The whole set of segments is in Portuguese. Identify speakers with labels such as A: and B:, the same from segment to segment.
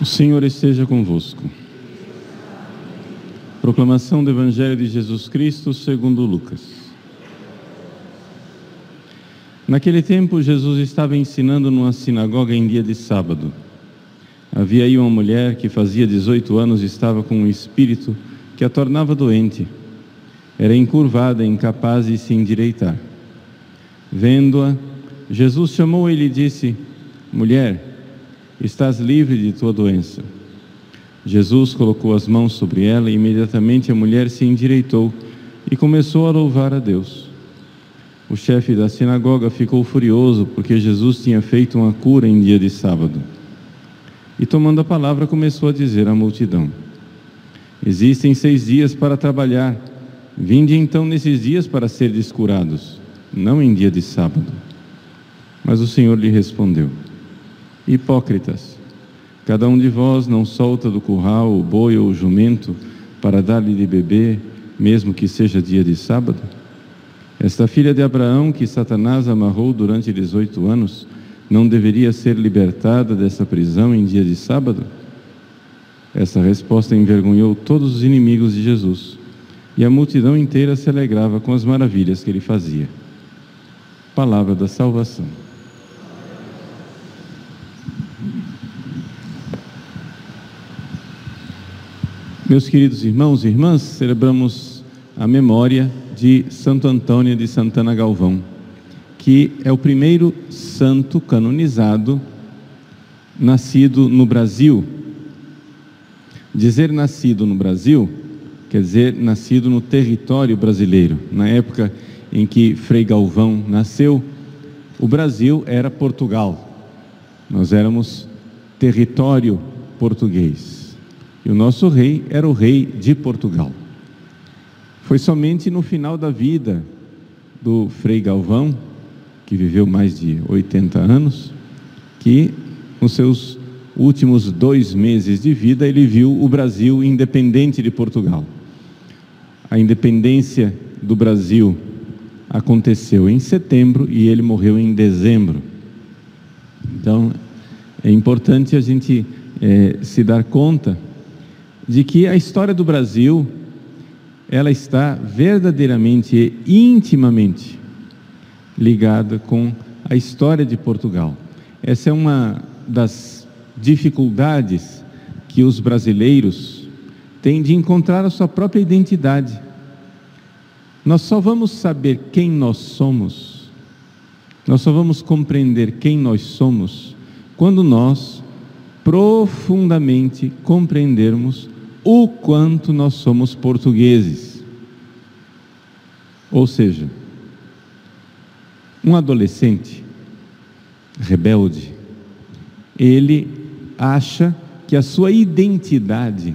A: O Senhor esteja convosco. Proclamação do Evangelho de Jesus Cristo segundo Lucas. Naquele tempo, Jesus estava ensinando numa sinagoga em dia de sábado. Havia aí uma mulher que fazia 18 anos estava com um espírito que a tornava doente. Era encurvada, incapaz de se endireitar. Vendo-a, Jesus chamou e lhe disse: Mulher, estás livre de tua doença. Jesus colocou as mãos sobre ela e imediatamente a mulher se endireitou e começou a louvar a Deus. O chefe da sinagoga ficou furioso porque Jesus tinha feito uma cura em dia de sábado. E tomando a palavra, começou a dizer à multidão: Existem seis dias para trabalhar. Vinde então nesses dias para ser descurados, não em dia de sábado. Mas o Senhor lhe respondeu: Hipócritas, cada um de vós não solta do curral o boi ou o jumento para dar-lhe de beber, mesmo que seja dia de sábado? Esta filha de Abraão, que Satanás amarrou durante 18 anos, não deveria ser libertada dessa prisão em dia de sábado? Essa resposta envergonhou todos os inimigos de Jesus, e a multidão inteira se alegrava com as maravilhas que ele fazia. Palavra da salvação. Meus queridos irmãos e irmãs, celebramos a memória de Santo Antônio de Santana Galvão, que é o primeiro santo canonizado nascido no Brasil. Dizer nascido no Brasil quer dizer nascido no território brasileiro. Na época em que Frei Galvão nasceu, o Brasil era Portugal. Nós éramos território português. E o nosso rei era o rei de Portugal. Foi somente no final da vida do Frei Galvão, que viveu mais de 80 anos, que nos seus últimos dois meses de vida ele viu o Brasil independente de Portugal. A independência do Brasil aconteceu em setembro e ele morreu em dezembro. Então é importante a gente é, se dar conta de que a história do Brasil ela está verdadeiramente e intimamente ligada com a história de Portugal. Essa é uma das dificuldades que os brasileiros têm de encontrar a sua própria identidade. Nós só vamos saber quem nós somos, nós só vamos compreender quem nós somos quando nós profundamente compreendermos o quanto nós somos portugueses. Ou seja, um adolescente rebelde, ele acha que a sua identidade,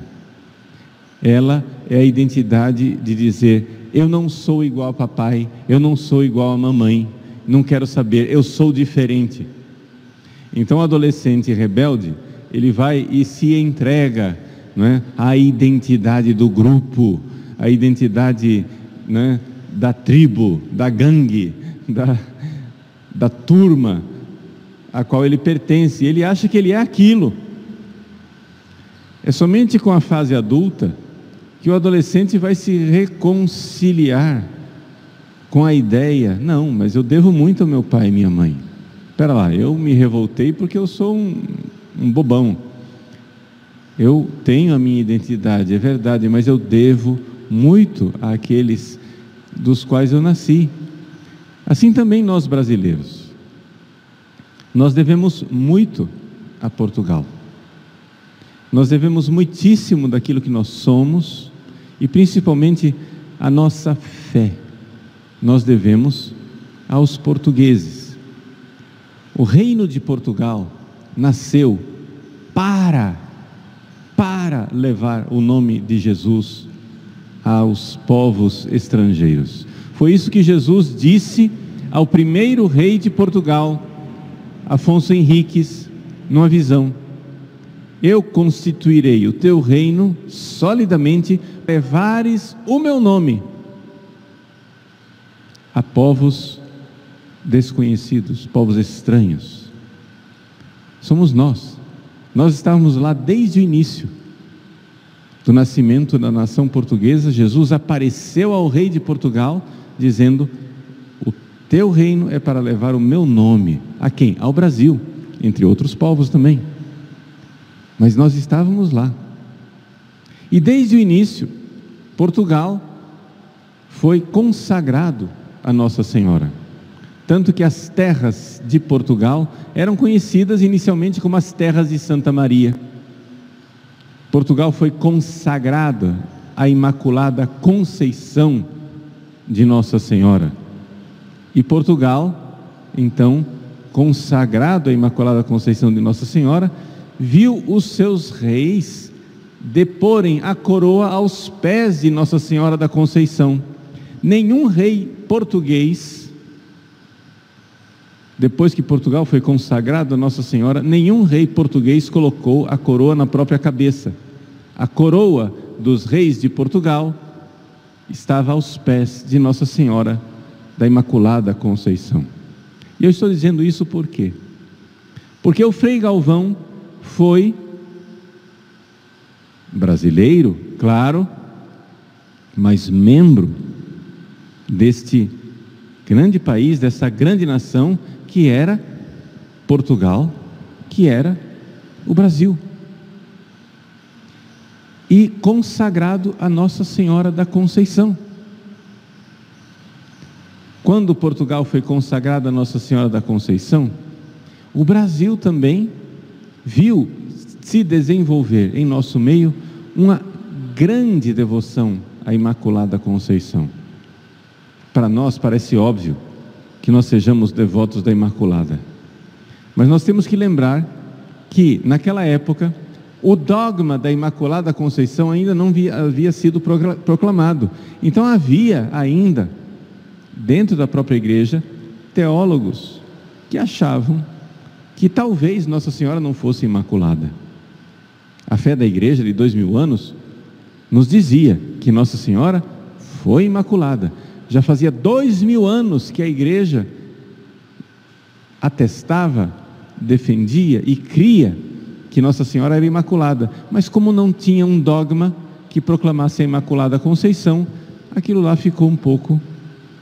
A: ela é a identidade de dizer: eu não sou igual a papai, eu não sou igual a mamãe, não quero saber, eu sou diferente. Então, o adolescente rebelde, ele vai e se entrega né, a identidade do grupo, a identidade né, da tribo, da gangue, da, da turma a qual ele pertence. Ele acha que ele é aquilo. É somente com a fase adulta que o adolescente vai se reconciliar com a ideia: não, mas eu devo muito ao meu pai e minha mãe. Espera lá, eu me revoltei porque eu sou um, um bobão. Eu tenho a minha identidade, é verdade, mas eu devo muito àqueles dos quais eu nasci. Assim também nós brasileiros. Nós devemos muito a Portugal. Nós devemos muitíssimo daquilo que nós somos e principalmente a nossa fé. Nós devemos aos portugueses. O reino de Portugal nasceu para para levar o nome de Jesus aos povos estrangeiros. Foi isso que Jesus disse ao primeiro rei de Portugal, Afonso Henriques, numa visão. eu constituirei o teu reino solidamente, levares o meu nome a povos desconhecidos, povos estranhos. Somos nós. Nós estávamos lá desde o início do nascimento da nação portuguesa. Jesus apareceu ao rei de Portugal, dizendo: O teu reino é para levar o meu nome. A quem? Ao Brasil, entre outros povos também. Mas nós estávamos lá. E desde o início, Portugal foi consagrado a Nossa Senhora. Tanto que as terras de Portugal eram conhecidas inicialmente como as terras de Santa Maria. Portugal foi consagrada à Imaculada Conceição de Nossa Senhora. E Portugal, então, consagrado à Imaculada Conceição de Nossa Senhora, viu os seus reis deporem a coroa aos pés de Nossa Senhora da Conceição. Nenhum rei português, depois que Portugal foi consagrado a Nossa Senhora, nenhum rei português colocou a coroa na própria cabeça. A coroa dos reis de Portugal estava aos pés de Nossa Senhora da Imaculada Conceição. E eu estou dizendo isso por quê? Porque o Frei Galvão foi brasileiro, claro, mas membro deste grande país, dessa grande nação que era Portugal, que era o Brasil. E consagrado a Nossa Senhora da Conceição. Quando Portugal foi consagrado a Nossa Senhora da Conceição, o Brasil também viu se desenvolver em nosso meio uma grande devoção à Imaculada Conceição. Para nós parece óbvio que nós sejamos devotos da Imaculada, mas nós temos que lembrar que, naquela época, o dogma da Imaculada Conceição ainda não havia sido proclamado. Então havia ainda, dentro da própria igreja, teólogos que achavam que talvez Nossa Senhora não fosse imaculada. A fé da igreja de dois mil anos nos dizia que Nossa Senhora foi imaculada. Já fazia dois mil anos que a igreja atestava, defendia e cria que Nossa Senhora era imaculada. Mas como não tinha um dogma que proclamasse a Imaculada Conceição, aquilo lá ficou um pouco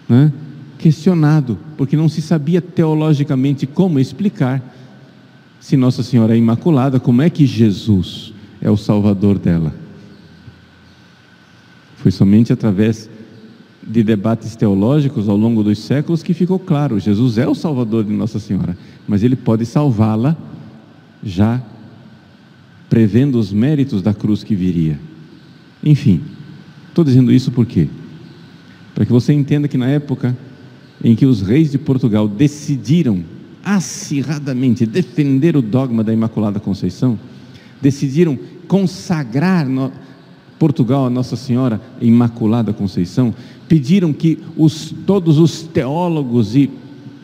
A: né, questionado, porque não se sabia teologicamente como explicar se Nossa Senhora é imaculada, como é que Jesus é o salvador dela? Foi somente através de debates teológicos ao longo dos séculos que ficou claro: Jesus é o salvador de Nossa Senhora, mas ele pode salvá-la já prevendo os méritos da cruz que viria. Enfim, estou dizendo isso por quê? Para que você entenda que na época em que os reis de Portugal decidiram acirradamente defender o dogma da Imaculada Conceição, decidiram consagrar no, Portugal a Nossa Senhora Imaculada Conceição, pediram que os, todos os teólogos e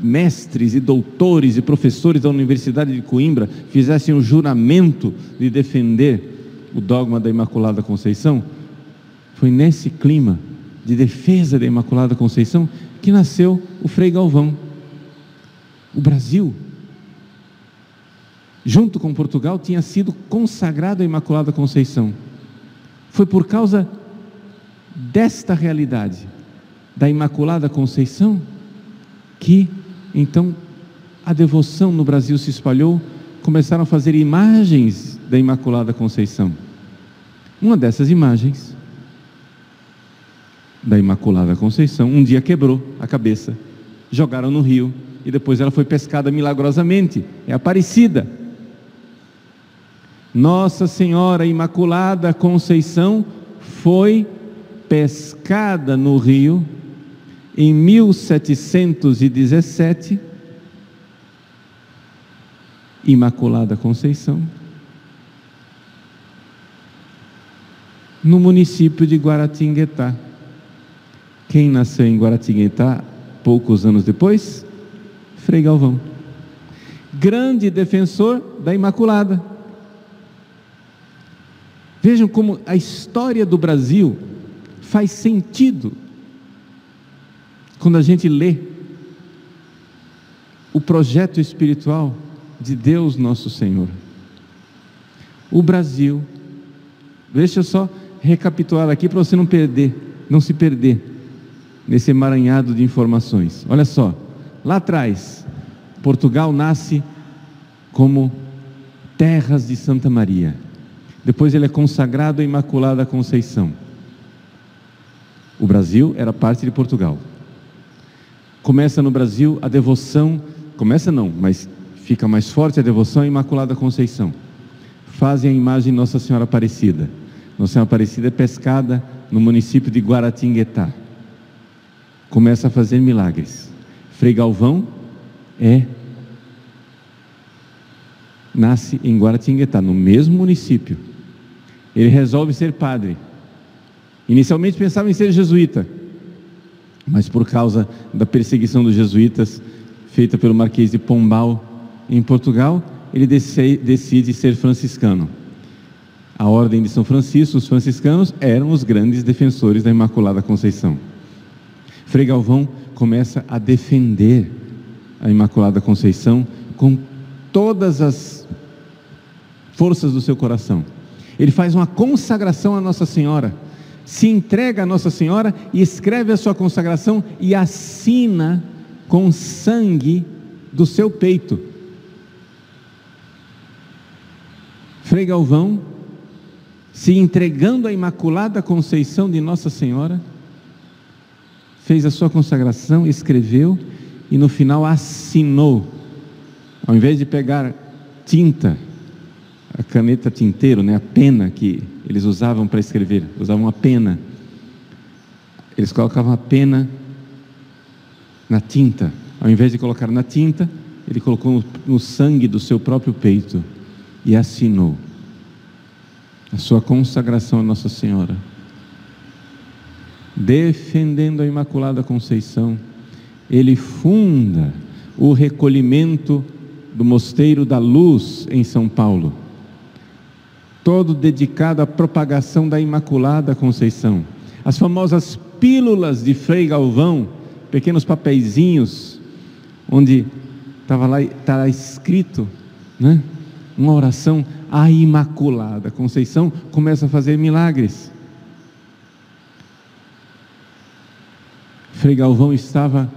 A: mestres e doutores e professores da Universidade de Coimbra fizessem o juramento de defender o dogma da Imaculada Conceição. Foi nesse clima de defesa da Imaculada Conceição que nasceu o Frei Galvão o Brasil, junto com Portugal, tinha sido consagrado à Imaculada Conceição. Foi por causa desta realidade, da Imaculada Conceição, que então a devoção no Brasil se espalhou, começaram a fazer imagens da Imaculada Conceição. Uma dessas imagens da Imaculada Conceição um dia quebrou a cabeça, jogaram no rio e depois ela foi pescada milagrosamente. É Aparecida. Nossa Senhora Imaculada Conceição foi pescada no rio em 1717. Imaculada Conceição. No município de Guaratinguetá. Quem nasceu em Guaratinguetá poucos anos depois? Frei Galvão, grande defensor da Imaculada. Vejam como a história do Brasil faz sentido quando a gente lê o projeto espiritual de Deus nosso Senhor. O Brasil, deixa eu só recapitular aqui para você não perder, não se perder nesse emaranhado de informações. Olha só, lá atrás, Portugal nasce como terras de Santa Maria. Depois ele é consagrado à Imaculada Conceição. O Brasil era parte de Portugal. Começa no Brasil a devoção, começa não, mas fica mais forte a devoção à Imaculada Conceição. Fazem a imagem Nossa Senhora Aparecida. Nossa Senhora Aparecida é pescada no município de Guaratinguetá. Começa a fazer milagres. Frei Galvão é nasce em Guaratinguetá, no mesmo município. Ele resolve ser padre. Inicialmente pensava em ser jesuíta, mas por causa da perseguição dos jesuítas feita pelo Marquês de Pombal em Portugal, ele decide ser franciscano. A ordem de São Francisco, os franciscanos, eram os grandes defensores da Imaculada Conceição. Frei Galvão começa a defender a Imaculada Conceição com todas as forças do seu coração. Ele faz uma consagração a Nossa Senhora, se entrega a Nossa Senhora e escreve a sua consagração e assina com sangue do seu peito. Frei Galvão, se entregando à Imaculada Conceição de Nossa Senhora, fez a sua consagração, escreveu e no final assinou. Ao invés de pegar tinta, a caneta tinteiro, né, a pena que eles usavam para escrever, usavam a pena. Eles colocavam a pena na tinta. Ao invés de colocar na tinta, ele colocou no, sangue do seu próprio peito e assinou a sua consagração a Nossa Senhora defendendo a Imaculada Conceição, ele funda o recolhimento do Mosteiro da Luz em São Paulo, todo dedicado à propagação da Imaculada Conceição. As famosas pílulas de Frei Galvão, pequenos papeizinhos, onde estava lá, tá escrito, né? Uma oração à Imaculada Conceição começa a fazer milagres. Frei Galvão estava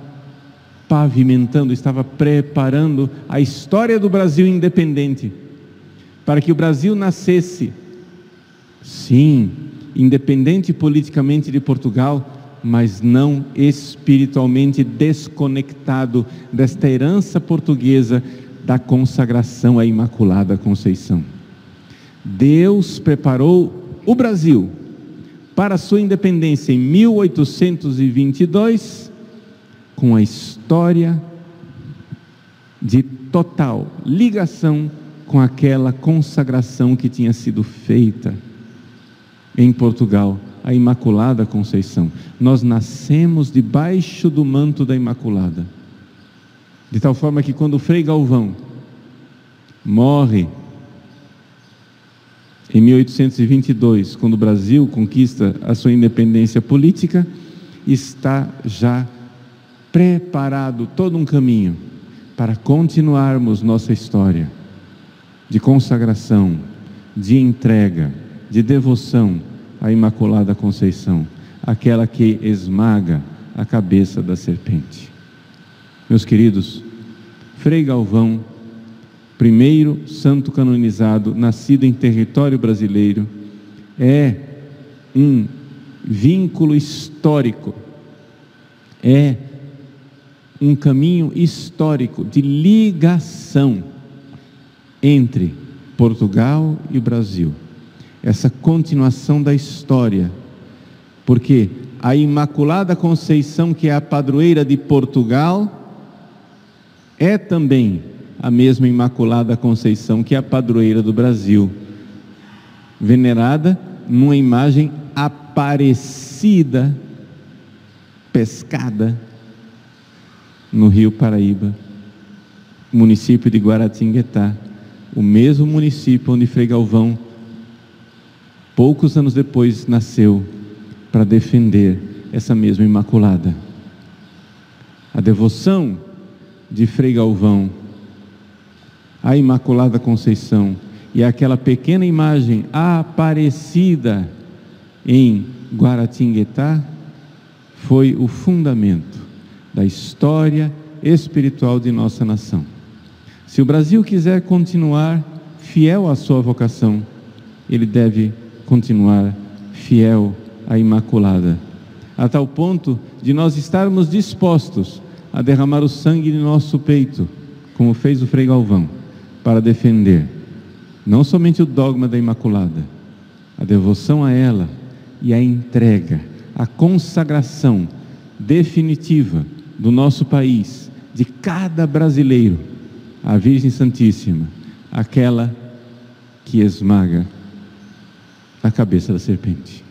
A: pavimentando, estava preparando a história do Brasil independente, para que o Brasil nascesse, sim, independente politicamente de Portugal, mas não espiritualmente desconectado desta herança portuguesa da consagração à Imaculada Conceição. Deus preparou o Brasil para sua independência em 1822, com a história de total ligação com aquela consagração que tinha sido feita em Portugal, a Imaculada Conceição. Nós nascemos debaixo do manto da Imaculada. De tal forma que quando Frei Galvão morre em 1822, quando o Brasil conquista a sua independência política, está já preparado todo um caminho para continuarmos nossa história de consagração, de entrega, de devoção à Imaculada Conceição, aquela que esmaga a cabeça da serpente. Meus queridos, Frei Galvão primeiro santo canonizado, nascido em território brasileiro, é um vínculo histórico, é um caminho histórico de ligação entre Portugal e Brasil. Essa continuação da história, porque a Imaculada Conceição, que é a padroeira de Portugal, é também a mesma Imaculada Conceição, que é a padroeira do Brasil, venerada numa imagem aparecida, pescada no Rio Paraíba, município de Guaratinguetá, o mesmo município onde Frei Galvão poucos anos depois nasceu para defender essa mesma Imaculada. A devoção de Frei Galvão à Imaculada Conceição e aquela pequena imagem aparecida em Guaratinguetá foi o fundamento da história espiritual de nossa nação. Se o Brasil quiser continuar fiel à sua vocação, ele deve continuar fiel à Imaculada, a tal ponto de nós estarmos dispostos a derramar o sangue de nosso peito, como fez o Frei Galvão, para defender não somente o dogma da Imaculada, a devoção a ela e a entrega, a consagração definitiva do nosso país, de cada brasileiro, à Virgem Santíssima, aquela que esmaga a cabeça da serpente.